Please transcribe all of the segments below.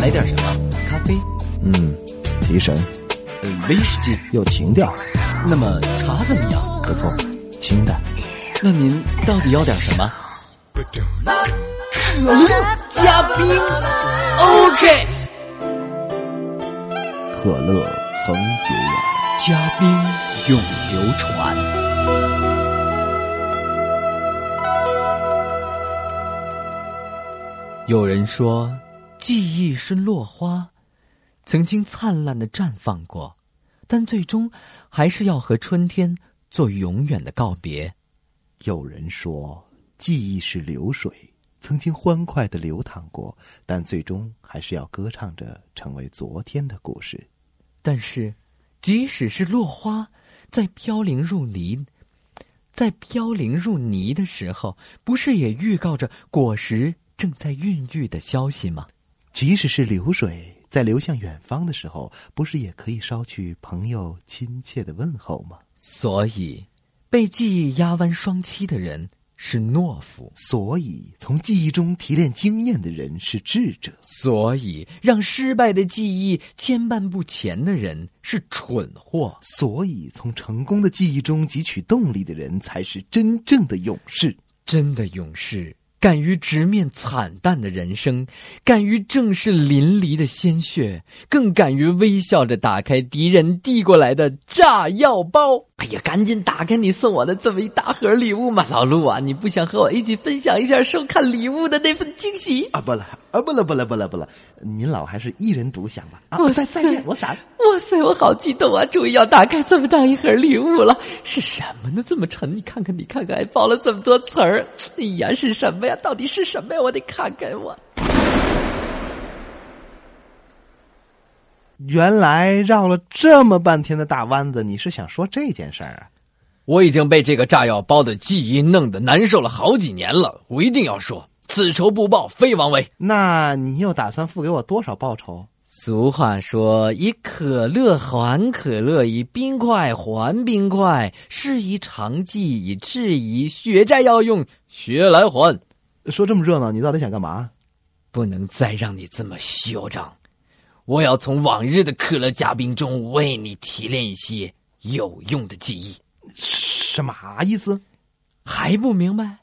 来点什么？咖啡？嗯，提神，呃，威士忌？有情调。那么茶怎么样？不错，清淡。那您到底要点什么？可乐加冰，OK。可乐恒久远，加冰永流传。有人说，记忆是落花，曾经灿烂的绽放过，但最终还是要和春天做永远的告别。有人说，记忆是流水，曾经欢快的流淌过，但最终还是要歌唱着成为昨天的故事。但是，即使是落花，在飘零入泥，在飘零入泥的时候，不是也预告着果实正在孕育的消息吗？即使是流水在流向远方的时候，不是也可以捎去朋友亲切的问候吗？所以，被记忆压弯双膝的人。是懦夫，所以从记忆中提炼经验的人是智者；所以让失败的记忆牵绊不前的人是蠢货；所以从成功的记忆中汲取动力的人才是真正的勇士。真的勇士。敢于直面惨淡的人生，敢于正视淋漓的鲜血，更敢于微笑着打开敌人递过来的炸药包。哎呀，赶紧打开你送我的这么一大盒礼物嘛，老陆啊！你不想和我一起分享一下收看礼物的那份惊喜啊？不了啊，不了，不了，不了，不了。您老还是一人独享吧。啊，再再见，我闪。哇塞，我好激动啊！终于要打开这么大一盒礼物了，是什么呢？这么沉？你看看，你看看，还包了这么多词儿。哎呀，是什么呀？到底是什么呀？我得看看我。原来绕了这么半天的大弯子，你是想说这件事儿啊？我已经被这个炸药包的记忆弄得难受了好几年了，我一定要说。此仇不报非王威。那你又打算付给我多少报酬？俗话说：“以可乐还可乐，以冰块还冰块。是以长计，以质疑。血债要用血来还。”说这么热闹，你到底想干嘛？不能再让你这么嚣张！我要从往日的可乐嘉宾中为你提炼一些有用的记忆。什么意思？还不明白？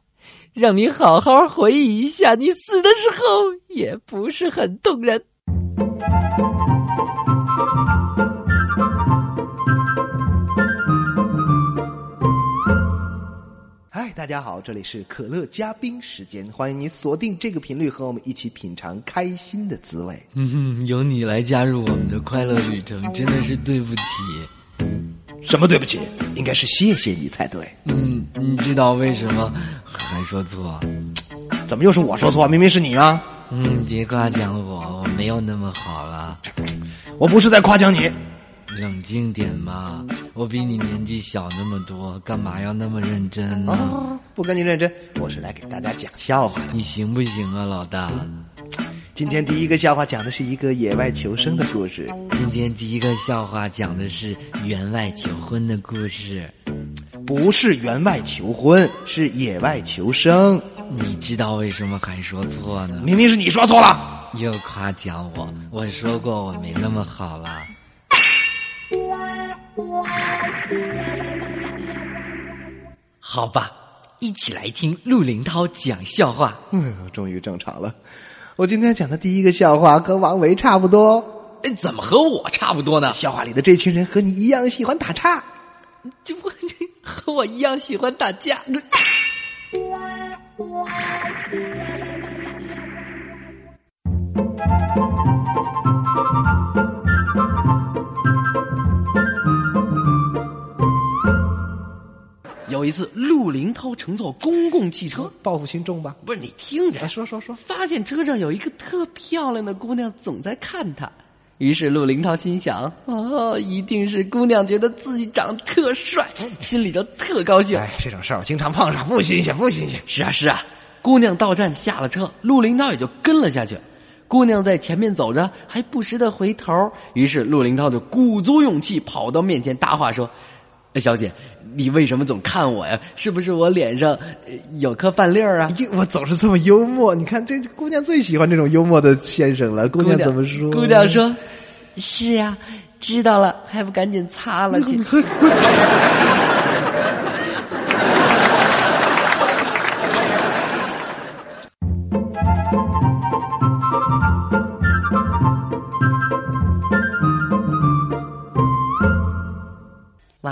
让你好好回忆一下，你死的时候也不是很动人。大家好，这里是可乐嘉宾时间，欢迎你锁定这个频率，和我们一起品尝开心的滋味。嗯，由你来加入我们的快乐旅程，真的是对不起。什么对不起？应该是谢谢你才对。嗯，你知道为什么还说错？怎么又是我说错？明明是你啊！嗯，别夸奖我，我没有那么好了。我不是在夸奖你。冷静点嘛，我比你年纪小那么多，干嘛要那么认真呢？不跟你认真，我是来给大家讲笑话。你行不行啊，老大？今天第一个笑话讲的是一个野外求生的故事。今天第一个笑话讲的是员外求婚的故事。不是员外求婚，是野外求生。你知道为什么还说错呢？明明是你说错了，又夸奖我。我说过我没那么好了。好吧，一起来听陆林涛讲笑话。嗯，终于正常了。我今天讲的第一个笑话和王维差不多，哎，怎么和我差不多呢？笑话里的这群人和你一样喜欢打岔，就和我一样喜欢打架。有一次，陆林涛乘坐公共汽车，报复心重吧？不是你听着，说说说，发现车上有一个特漂亮的姑娘总在看他，于是陆林涛心想：哦，一定是姑娘觉得自己长得特帅，心里头特高兴。哎，这种事儿我经常碰上，不新鲜，不新鲜。是啊，是啊。姑娘到站下了车，陆林涛也就跟了下去。姑娘在前面走着，还不时的回头。于是陆林涛就鼓足勇气跑到面前，搭话说。小姐，你为什么总看我呀？是不是我脸上呃有颗饭粒儿啊？咦我总是这么幽默，你看这姑娘最喜欢这种幽默的先生了。姑娘怎么说？姑娘说：“是呀，知道了，还不赶紧擦了去。”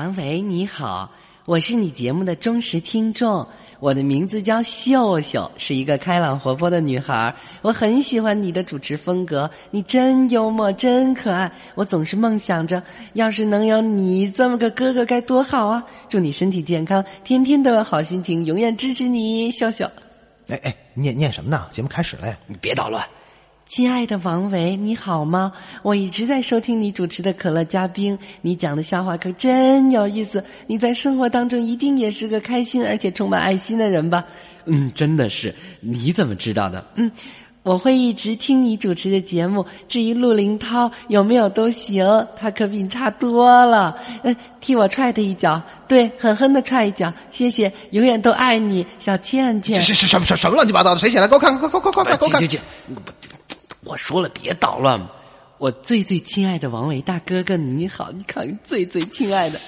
王维，你好，我是你节目的忠实听众，我的名字叫秀秀，是一个开朗活泼的女孩。我很喜欢你的主持风格，你真幽默，真可爱。我总是梦想着，要是能有你这么个哥哥该多好啊！祝你身体健康，天天都有好心情，永远支持你，秀秀。哎哎，念念什么呢？节目开始了呀！你别捣乱。亲爱的王维，你好吗？我一直在收听你主持的《可乐嘉宾》，你讲的笑话可真有意思。你在生活当中一定也是个开心而且充满爱心的人吧？嗯，真的是。你怎么知道的？嗯，我会一直听你主持的节目。至于陆林涛有没有都行，他可比你差多了。嗯，替我踹他一脚，对，狠狠的踹一脚。谢谢，永远都爱你，小倩倩。什么什什么乱七八糟的？谁写的？给我看看，快快快快快，给我看！我说了，别捣乱！我最最亲爱的王伟大哥哥，你好！你看，最最亲爱的，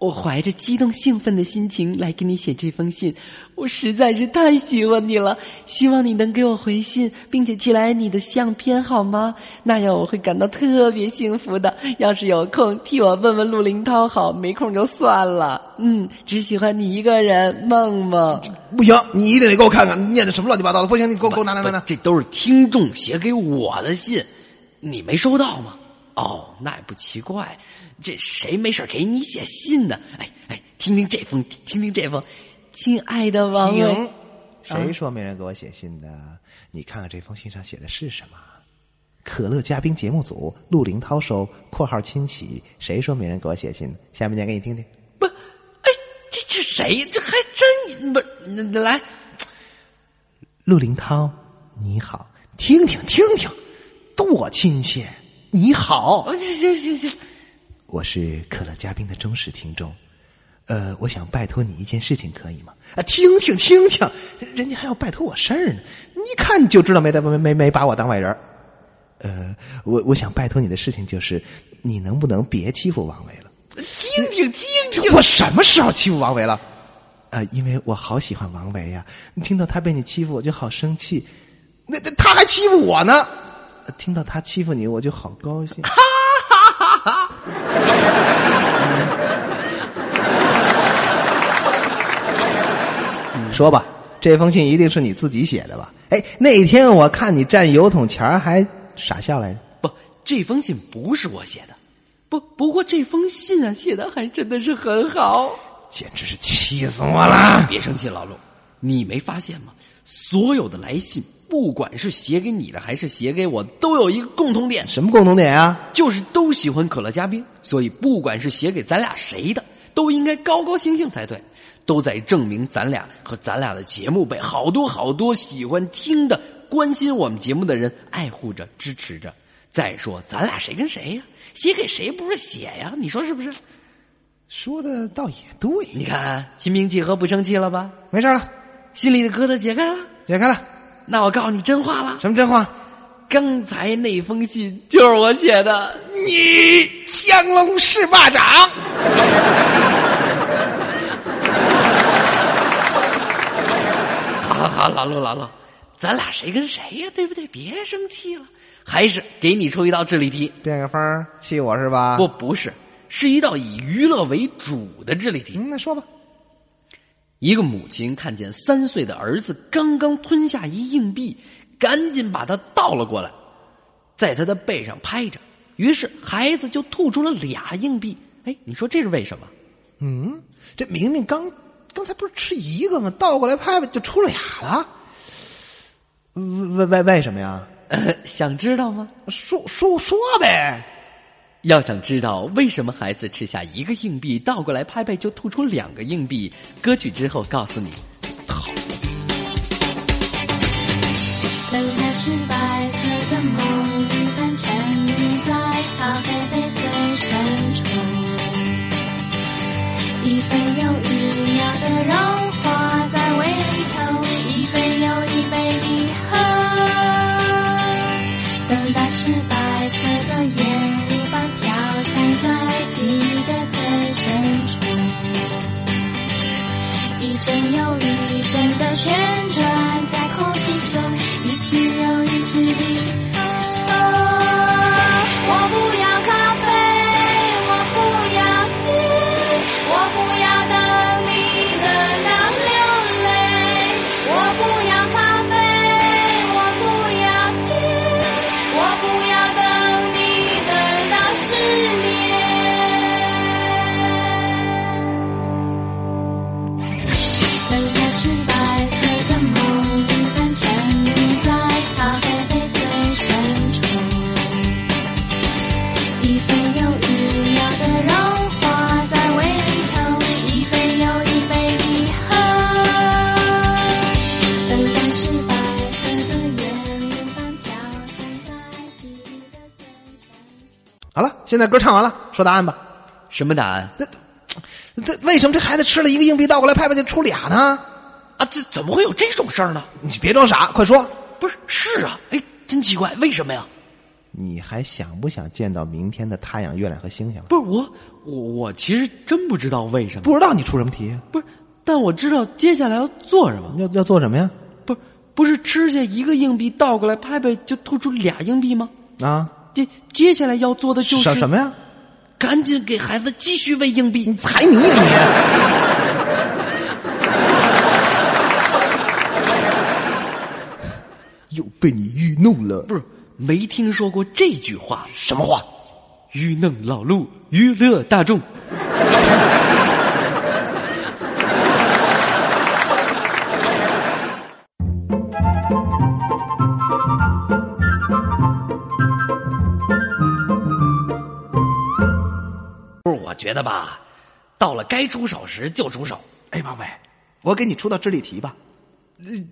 我怀着激动兴奋的心情来给你写这封信，我实在是太喜欢你了，希望你能给我回信，并且寄来你的相片好吗？那样我会感到特别幸福的。要是有空，替我问问陆林涛好，没空就算了。嗯，只喜欢你一个人，梦梦。不行，你一定得给我看看，念的什么乱七八糟的！不行，你给我给我拿拿拿拿。这都是听众写给我的信，你没收到吗？哦，那也不奇怪，这谁没事给你写信呢？哎哎，听听这封，听听这封，亲爱的王伟，谁说没人给我写信的？你看看这封信上写的是什么？可乐嘉宾节目组，陆林涛收（括号亲戚）。谁说没人给我写信？下面念给你听听。不，哎，这这谁？这还真不那来。陆林涛，你好，听听听听，多亲切！你好，行行行行，我是可乐嘉宾的忠实听众，呃，我想拜托你一件事情，可以吗？啊，听听听听，人家还要拜托我事儿呢，你看就知道没没没没把我当外人呃，我我想拜托你的事情就是，你能不能别欺负王维了？听听听听，我什么时候欺负王维了？啊，因为我好喜欢王维呀！听到他被你欺负，我就好生气。那那他还欺负我呢！听到他欺负你，我就好高兴。哈！说吧，这封信一定是你自己写的吧？哎，那天我看你站油桶前还傻笑来着。不，这封信不是我写的。不，不过这封信啊，写的还真的是很好。简直是气死我了！别生气，老陆，你没发现吗？所有的来信，不管是写给你的还是写给我，都有一个共同点。什么共同点啊？就是都喜欢可乐加冰，所以不管是写给咱俩谁的，都应该高高兴兴才对，都在证明咱俩和咱俩的节目被好多好多喜欢听的、关心我们节目的人爱护着、支持着。再说，咱俩谁跟谁呀？写给谁不是写呀？你说是不是？说的倒也对，你看心平气和，不生气了吧？没事了，心里的疙瘩解开了，解开了。那我告诉你真话了，什么真话？刚才那封信就是我写的。你降龙十八掌。好好好，老陆老陆，咱俩谁跟谁呀？对不对？别生气了，还是给你出一道智力题。变个法气我是吧？不，不是。是一道以娱乐为主的智力题。嗯，那说吧。一个母亲看见三岁的儿子刚刚吞下一硬币，赶紧把它倒了过来，在他的背上拍着，于是孩子就吐出了俩硬币。哎，你说这是为什么？嗯，这明明刚刚才不是吃一个吗？倒过来拍拍就出俩了。为为为什么呀？想知道吗？说说说呗。要想知道为什么孩子吃下一个硬币倒过来拍拍就吐出两个硬币歌曲之后告诉你。好他是白色的梦一般沉溺在咖啡杯最深处一杯又一秒的融化在胃里头一杯又一杯的喝。等待是白色的眼一阵又一阵的旋转。现在歌唱完了，说答案吧。什么答案这这为什么这孩子吃了一个硬币倒过来拍拍就出俩呢？啊？这怎么会有这种事儿呢？你别装傻，快说！不是，是啊，哎，真奇怪，为什么呀？你还想不想见到明天的太阳、月亮和星星了？不是我，我我其实真不知道为什么，不知道你出什么题？不是，但我知道接下来要做什么。要要做什么呀？不是，不是吃下一个硬币倒过来拍拍就吐出俩硬币吗？啊，这接下来要做的就是什什么呀？赶紧给孩子继续喂硬币。你财迷呀你！又被你愚弄了。不是，没听说过这句话。什么话？愚弄老路，娱乐大众。得吧，到了该出手时就出手。哎，王伟，我给你出道智力题吧。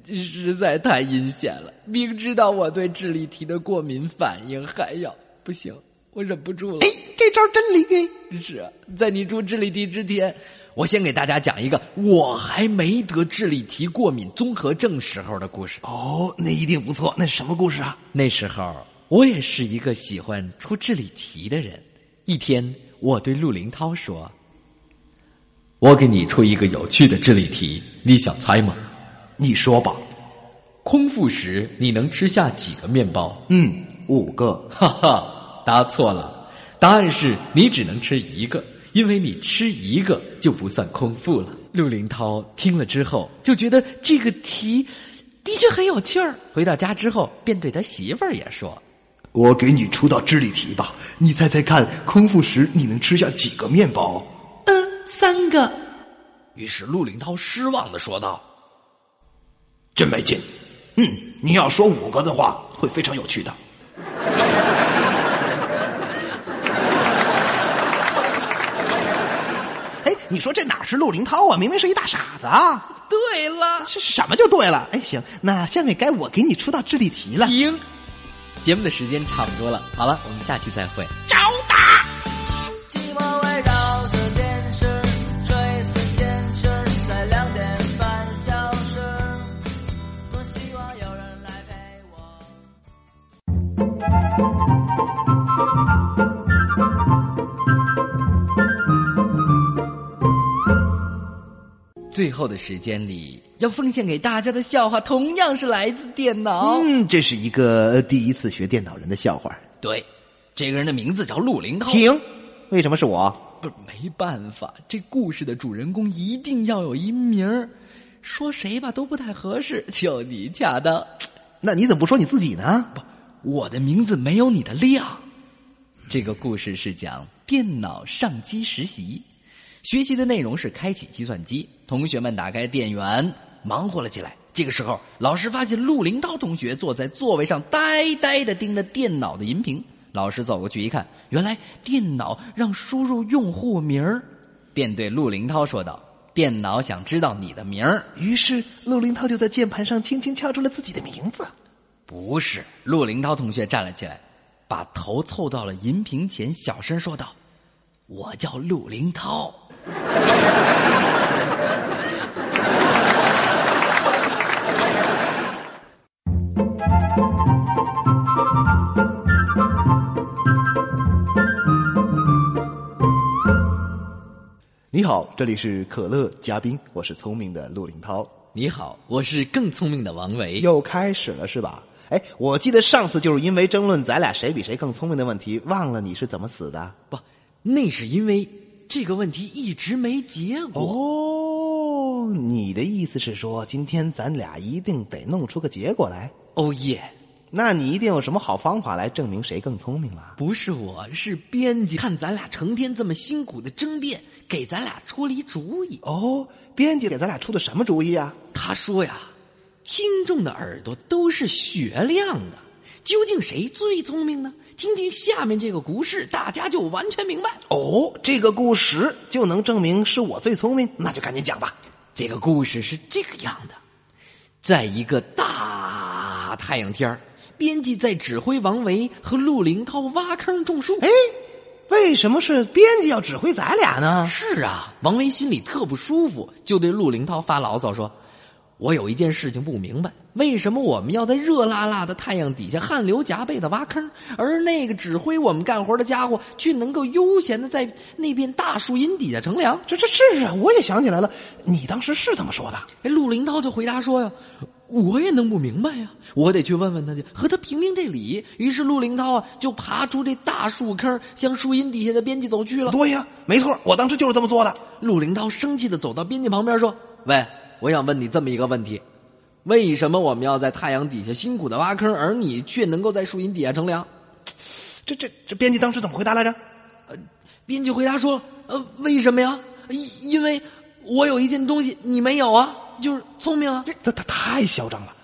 实在太阴险了！明知道我对智力题的过敏反应，还要不行，我忍不住了。哎，这招真灵哎！是啊，在你出智力题之前，我先给大家讲一个我还没得智力题过敏综合症时候的故事。哦，那一定不错。那是什么故事啊？那时候我也是一个喜欢出智力题的人。一天，我对陆林涛说：“我给你出一个有趣的智力题，你想猜吗？你说吧。空腹时你能吃下几个面包？”嗯，五个。哈哈，答错了，答案是你只能吃一个，因为你吃一个就不算空腹了。陆林涛听了之后就觉得这个题的确很有趣儿。回到家之后，便对他媳妇儿也说。我给你出道智力题吧，你猜猜看，空腹时你能吃下几个面包？嗯，三个。于是陆林涛失望的说道真没劲。嗯，你要说五个的话，会非常有趣的。哎，你说这哪是陆林涛啊？明明是一大傻子啊！对了，是什么就对了？哎，行，那下面该我给你出道智力题了。停。节目的时间差不多了，好了，我们下期再会。最后的时间里，要奉献给大家的笑话，同样是来自电脑。嗯，这是一个呃第一次学电脑人的笑话。对，这个人的名字叫陆林涛。停，为什么是我？不是没办法，这故事的主人公一定要有一名儿，说谁吧都不太合适，就你恰当。那你怎么不说你自己呢？不我的名字没有你的亮。这个故事是讲电脑上机实习，学习的内容是开启计算机。同学们打开电源，忙活了起来。这个时候，老师发现陆林涛同学坐在座位上，呆呆的盯着电脑的荧屏。老师走过去一看，原来电脑让输入用户名儿，便对陆林涛说道：“电脑想知道你的名儿。”于是陆林涛就在键盘上轻轻敲出了自己的名字。不是，陆林涛同学站了起来，把头凑到了银屏前，小声说道：“我叫陆林涛。”你好，这里是可乐嘉宾，我是聪明的陆林涛。你好，我是更聪明的王维。又开始了是吧？哎，我记得上次就是因为争论咱俩谁比谁更聪明的问题，忘了你是怎么死的。不，那是因为这个问题一直没结果。哦，你的意思是说，今天咱俩一定得弄出个结果来？哦耶，那你一定有什么好方法来证明谁更聪明了？不是我，是编辑，看咱俩成天这么辛苦的争辩，给咱俩出了一主意。哦，编辑给咱俩出的什么主意啊？他说呀，听众的耳朵都是雪亮的，究竟谁最聪明呢？听听下面这个故事，大家就完全明白。哦，这个故事就能证明是我最聪明，那就赶紧讲吧。这个故事是这个样的：在一个大太阳天儿编辑在指挥王维和陆林涛挖坑种树。哎，为什么是编辑要指挥咱俩呢？是啊，王维心里特不舒服，就对陆林涛发牢骚说：“我有一件事情不明白，为什么我们要在热辣辣的太阳底下汗流浃背的挖坑，而那个指挥我们干活的家伙却能够悠闲的在那片大树荫底下乘凉？”这这是啊，我也想起来了，你当时是怎么说的。哎，陆林涛就回答说呀：“我也弄不明白呀，我得去问问他去，和他评评这理。”于是陆林涛啊就爬出这大树坑，向树荫底下的编辑走去了。对呀，没错，我当时就是这么做的。陆林涛生气的走到编辑旁边说：“喂，我想问你这么一个问题，为什么我们要在太阳底下辛苦的挖坑，而你却能够在树荫底下乘凉？”这这这编辑当时怎么回答来着？编辑回答说：“呃，为什么呀？因因为我有一件东西你没有啊，就是聪明啊。”这他他太嚣张了，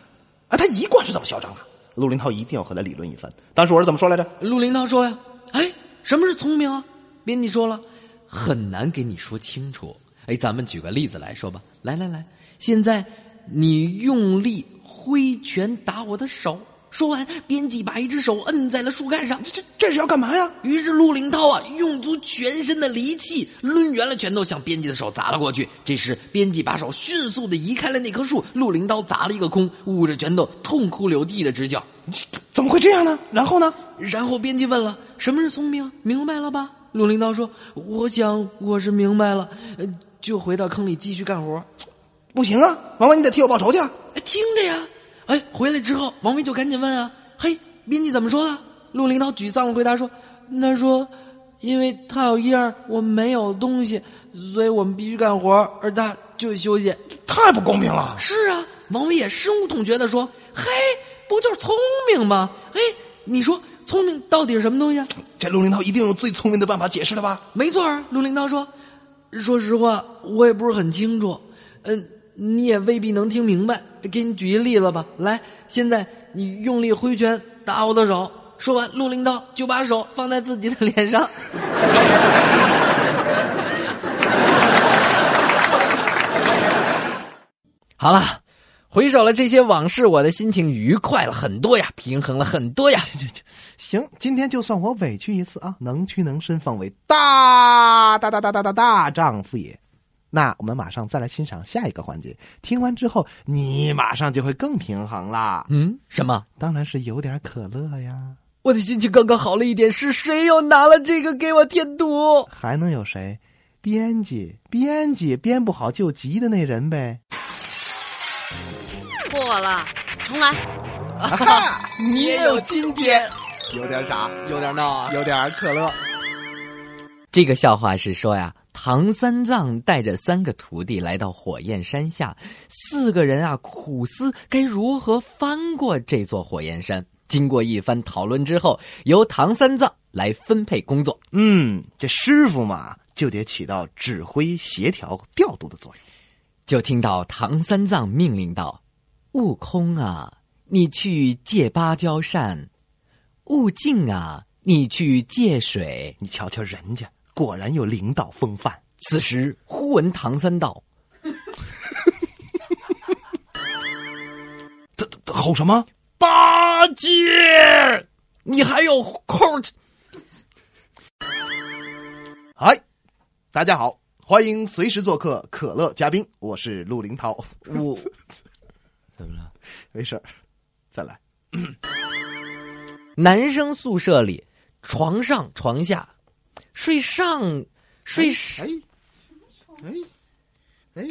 啊，他一贯是这么嚣张啊。陆林涛一定要和他理论一番。当时我是怎么说来着？陆林涛说呀：“哎，什么是聪明啊？”编辑说了：“很难给你说清楚。哎，咱们举个例子来说吧。来来来，现在你用力挥拳打我的手。”说完，编辑把一只手摁在了树干上。这这这是要干嘛呀？于是陆林涛啊，用足全身的力气，抡圆了拳头向编辑的手砸了过去。这时，编辑把手迅速的移开了那棵树，陆林涛砸了一个空，捂着拳头痛哭流涕的直叫。怎么会这样呢？然后呢？然后编辑问了：“什么是聪明？明白了吧？”陆林涛说：“我想我是明白了。”呃，就回到坑里继续干活。不行啊，王文，你得替我报仇去听着呀。哎，回来之后，王威就赶紧问啊：“嘿，编辑怎么说的？”陆林涛沮丧的回答说：“他说，因为他有一样我没有东西，所以我们必须干活，而他就休息。太不公平了。”是啊，王威也深恶痛绝的说：“嘿，不就是聪明吗？哎，你说聪明到底是什么东西啊？”这陆林涛一定用最聪明的办法解释了吧？没错儿，陆林涛说：“说实话，我也不是很清楚。嗯，你也未必能听明白。”给你举一例子吧，来，现在你用力挥拳打我的手。说完，陆林涛就把手放在自己的脸上。好了，回首了这些往事，我的心情愉快了很多呀，平衡了很多呀。行，今天就算我委屈一次啊，能屈能伸，方为大大大大大大大丈夫也。那我们马上再来欣赏下一个环节。听完之后，你马上就会更平衡啦。嗯，什么？当然是有点可乐呀。我的心情刚刚好了一点，是谁又拿了这个给我添堵？还能有谁？编辑，编辑编不好就急的那人呗。错了，重来。哈，你也有今天，有点傻，有点闹啊。有点可乐。这个笑话是说呀，唐三藏带着三个徒弟来到火焰山下，四个人啊苦思该如何翻过这座火焰山。经过一番讨论之后，由唐三藏来分配工作。嗯，这师傅嘛，就得起到指挥、协调、调度的作用。就听到唐三藏命令道：“悟空啊，你去借芭蕉扇；悟净啊，你去借水。你瞧瞧人家，果然有领导风范。”此时忽闻唐三道 吼什么？：“八戒，你还有空？嗨，大家好，欢迎随时做客可乐嘉宾，我是陆林涛。我 怎么了？没事儿，再来。男生宿舍里，床上床下，睡上睡上。哎，哎哎，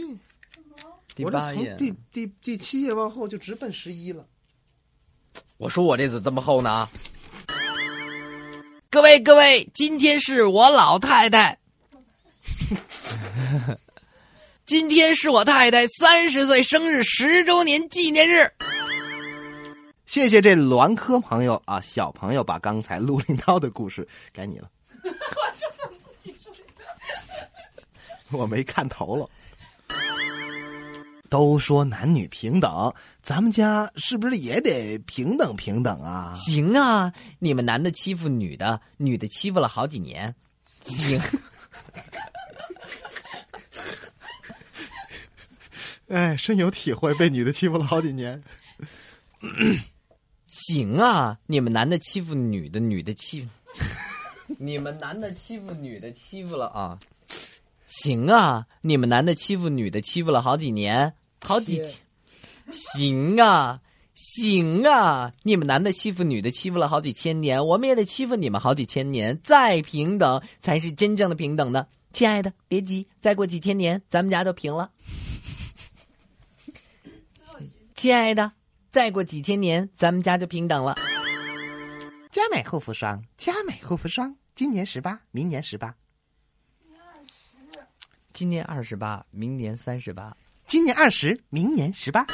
第我这八页。从第第第七页往后就直奔十一了。我说我这字这么厚呢？各位各位，今天是我老太太，今天是我太太三十岁生日十周年纪念日。谢谢这栾科朋友啊，小朋友把刚才陆林涛的故事该你了。我没看头了。都说男女平等，咱们家是不是也得平等平等啊？行啊，你们男的欺负女的，女的欺负了好几年。行，哎，深有体会，被女的欺负了好几年。行啊，你们男的欺负女的，女的欺负，你们男的欺负女的欺负了啊。行啊，你们男的欺负女的欺负了好几年，好几千。行啊，行啊，你们男的欺负女的欺负了好几千年，我们也得欺负你们好几千年，再平等才是真正的平等呢。亲爱的，别急，再过几千年，咱们家就平了。亲爱的，再过几千年，咱们家就平等了。佳美护肤霜，佳美护肤霜，今年十八，明年十八，今年二十八，明年三十八。今年二十，明年十八。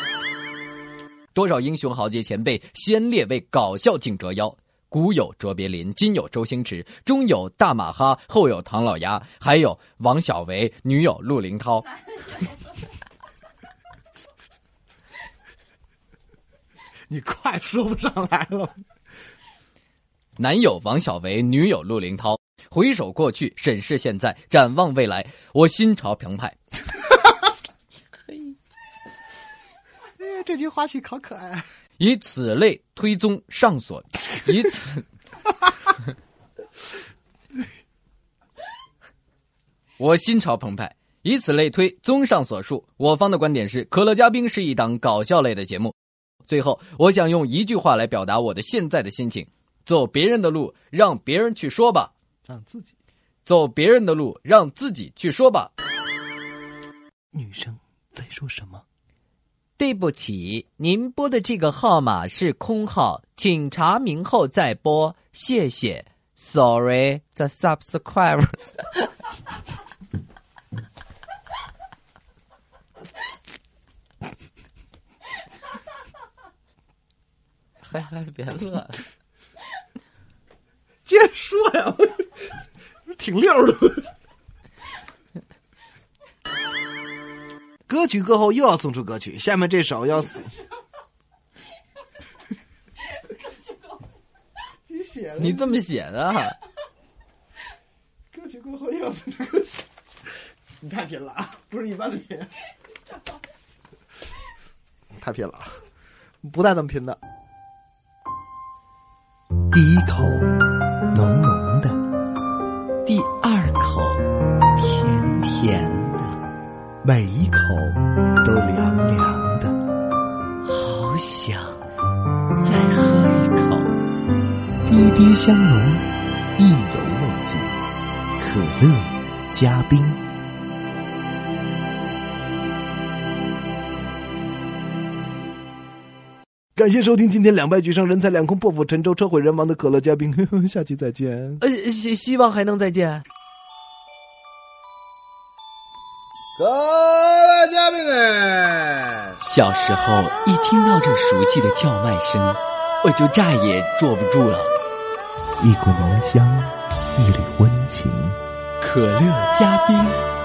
多少英雄豪杰前辈先列为搞笑竞折腰。古有卓别林，今有周星驰，中有大马哈，后有唐老鸭，还有王小维，女友陆林涛。你快说不上来了。男友王小维，女友陆林涛。回首过去，审视现在，展望未来，我心潮澎湃。哎，这句花絮好可爱。以此类推宗上所，以此，我心潮澎湃。以此类推，综上所述，我方的观点是：可乐嘉宾是一档搞笑类的节目。最后，我想用一句话来表达我的现在的心情：走别人的路，让别人去说吧；让自己走别人的路，让自己去说吧。女生在说什么？对不起，您拨的这个号码是空号，请查明后再拨，谢谢。Sorry, the subscriber。还还别乐，接着说呀，挺溜的。歌曲过后又要送出歌曲，下面这首要死。你写的你这么写的？歌曲过后又要送出歌曲，你太拼了啊！不是一般的拼，太拼了啊，不带这么拼的。第一口第二口甜甜的，每一口都凉凉的。好想再喝一口。滴滴香浓，意犹未尽。可乐加冰。感谢收听今天两败俱伤、人财两空、破釜沉舟、车毁人亡的可乐嘉宾，下期再见。呃，希希望还能再见。可乐嘉宾哎，小时候一听到这熟悉的叫卖声，我就再也坐不住了。一股浓香，一缕温情。可乐嘉宾。